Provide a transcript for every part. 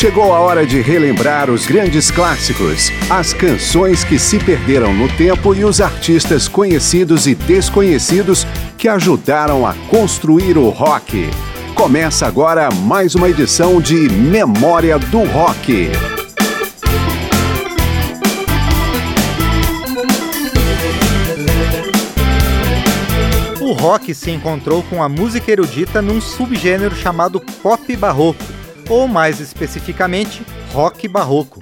Chegou a hora de relembrar os grandes clássicos, as canções que se perderam no tempo e os artistas conhecidos e desconhecidos que ajudaram a construir o rock. Começa agora mais uma edição de Memória do Rock. O rock se encontrou com a música erudita num subgênero chamado pop barroco, ou mais especificamente, rock barroco.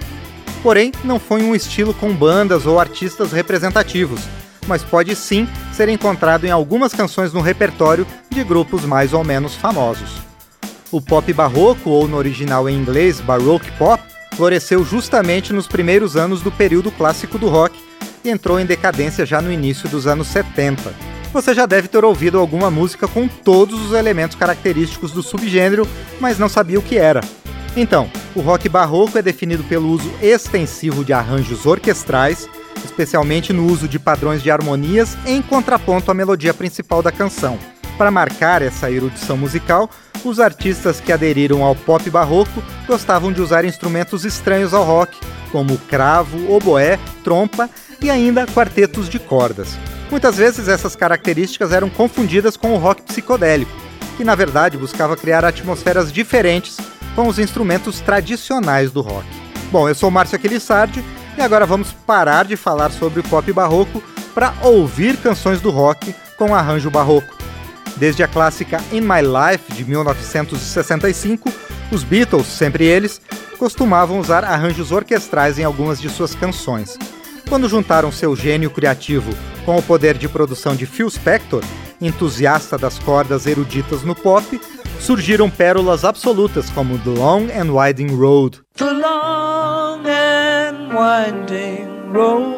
Porém, não foi um estilo com bandas ou artistas representativos, mas pode sim ser encontrado em algumas canções no repertório de grupos mais ou menos famosos. O pop barroco, ou no original em inglês Baroque Pop, floresceu justamente nos primeiros anos do período clássico do rock e entrou em decadência já no início dos anos 70. Você já deve ter ouvido alguma música com todos os elementos característicos do subgênero, mas não sabia o que era. Então, o rock barroco é definido pelo uso extensivo de arranjos orquestrais, especialmente no uso de padrões de harmonias em contraponto à melodia principal da canção. Para marcar essa erudição musical, os artistas que aderiram ao pop barroco gostavam de usar instrumentos estranhos ao rock, como cravo, oboé, trompa e ainda quartetos de cordas. Muitas vezes essas características eram confundidas com o rock psicodélico, que na verdade buscava criar atmosferas diferentes com os instrumentos tradicionais do rock. Bom, eu sou Márcio Aquilissardi e agora vamos parar de falar sobre o pop barroco para ouvir canções do rock com arranjo barroco. Desde a clássica In My Life de 1965, os Beatles, sempre eles, costumavam usar arranjos orquestrais em algumas de suas canções. Quando juntaram seu gênio criativo com o poder de produção de Phil Spector, entusiasta das cordas eruditas no pop, surgiram pérolas absolutas como The Long and Winding Road. The long and winding road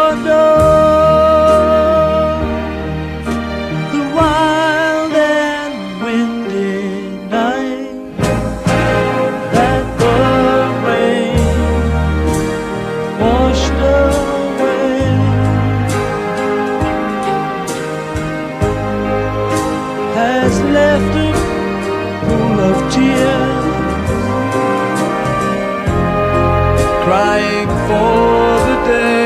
crying for the day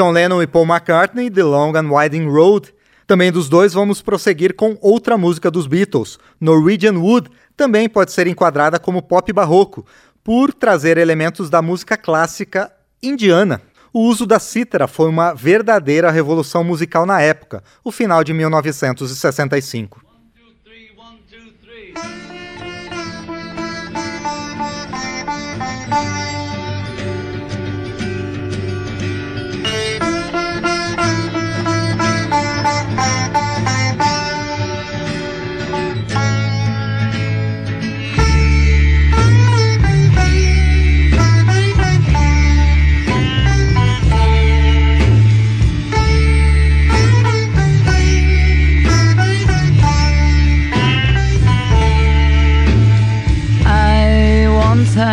John Lennon e Paul McCartney, The Long and Winding Road. Também dos dois vamos prosseguir com outra música dos Beatles, Norwegian Wood, também pode ser enquadrada como pop barroco, por trazer elementos da música clássica indiana. O uso da cítara foi uma verdadeira revolução musical na época, o final de 1965.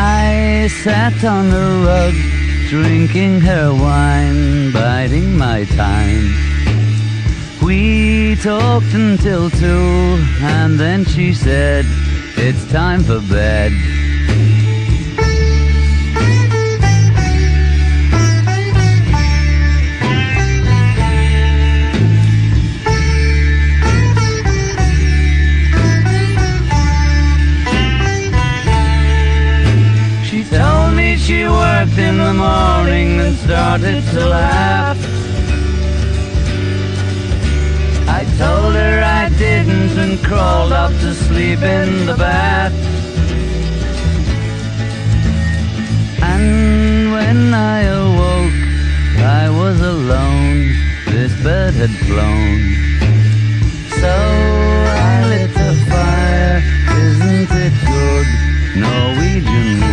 I sat on the rug, drinking her wine, biding my time. We talked until two, and then she said, It's time for bed. In the morning and started to laugh. I told her I didn't and crawled up to sleep in the bath. And when I awoke, I was alone. This bird had flown. So I lit a fire. Isn't it good? Norwegian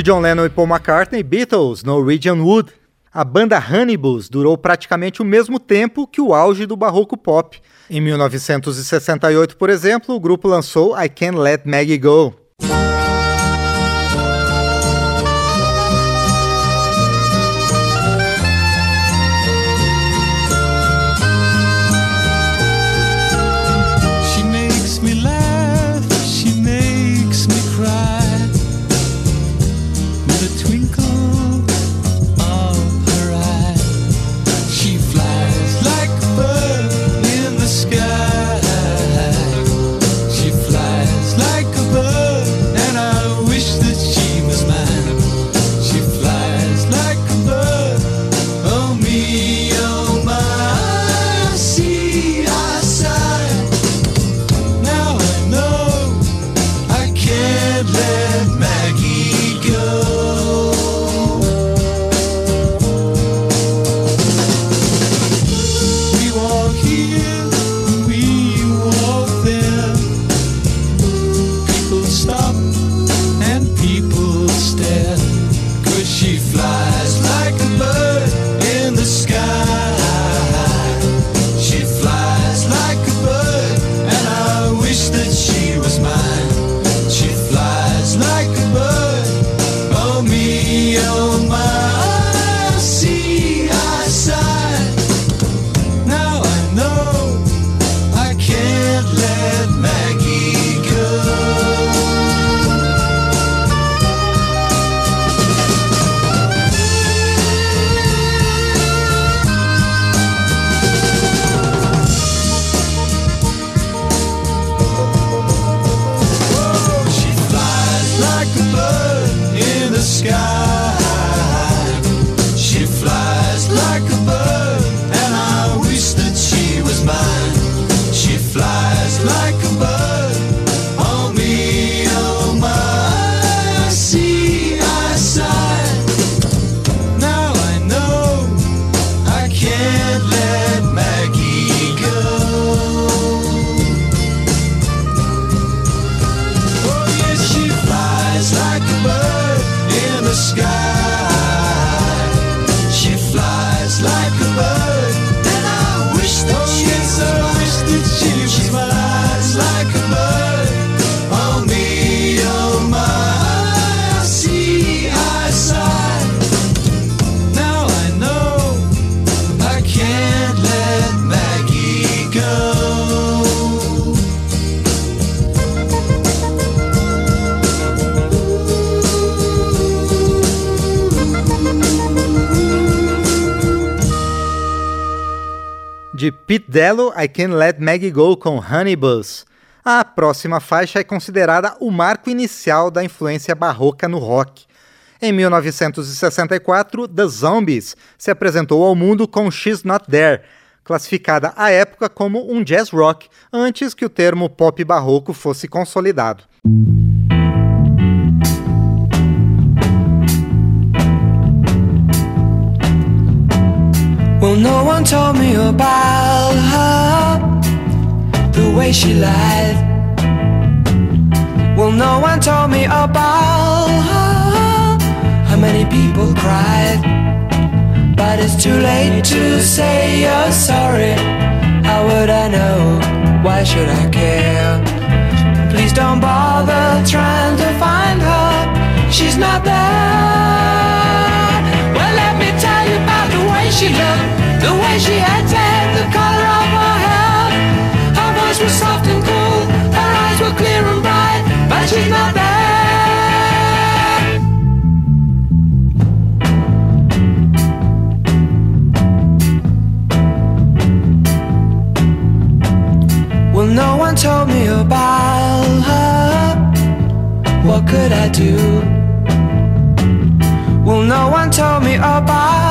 De John Lennon e Paul McCartney, Beatles, Norwegian Wood. A banda Hannibals durou praticamente o mesmo tempo que o auge do barroco pop. Em 1968, por exemplo, o grupo lançou I Can't Let Maggie Go. Pete Dello, I Can't Let Maggie Go com Honey Buzz. A próxima faixa é considerada o marco inicial da influência barroca no rock. Em 1964, The Zombies se apresentou ao mundo com She's Not There, classificada à época como um jazz rock, antes que o termo pop barroco fosse consolidado. No one told me about her, the way she lied. Well, no one told me about her, how many people cried. But it's too late to say you're sorry. How would I know? Why should I care? Please don't bother trying to find her. She's not there. She looked, the way she acted, the color of her hair. Her voice was soft and cool, her eyes were clear and bright, but she's not there. Well, no one told me about her. What could I do? Well, no one told me about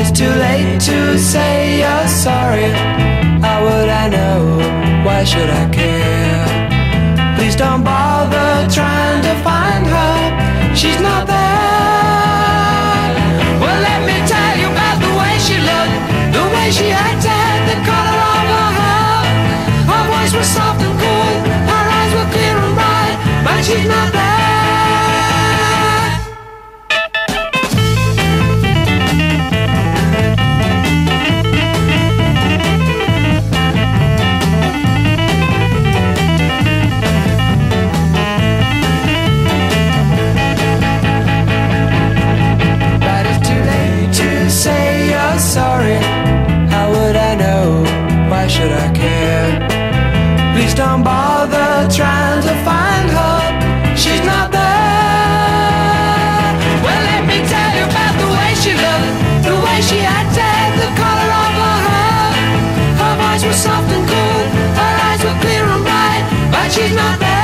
it's too late to say you're sorry. How would I know? Why should I care? Please don't bother trying to find her. She's not there. She's not there.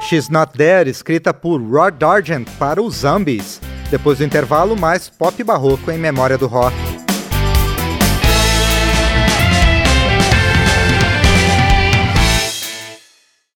She's Not There, escrita por Rod Argent para os Zombies. Depois do intervalo, mais pop barroco em memória do rock.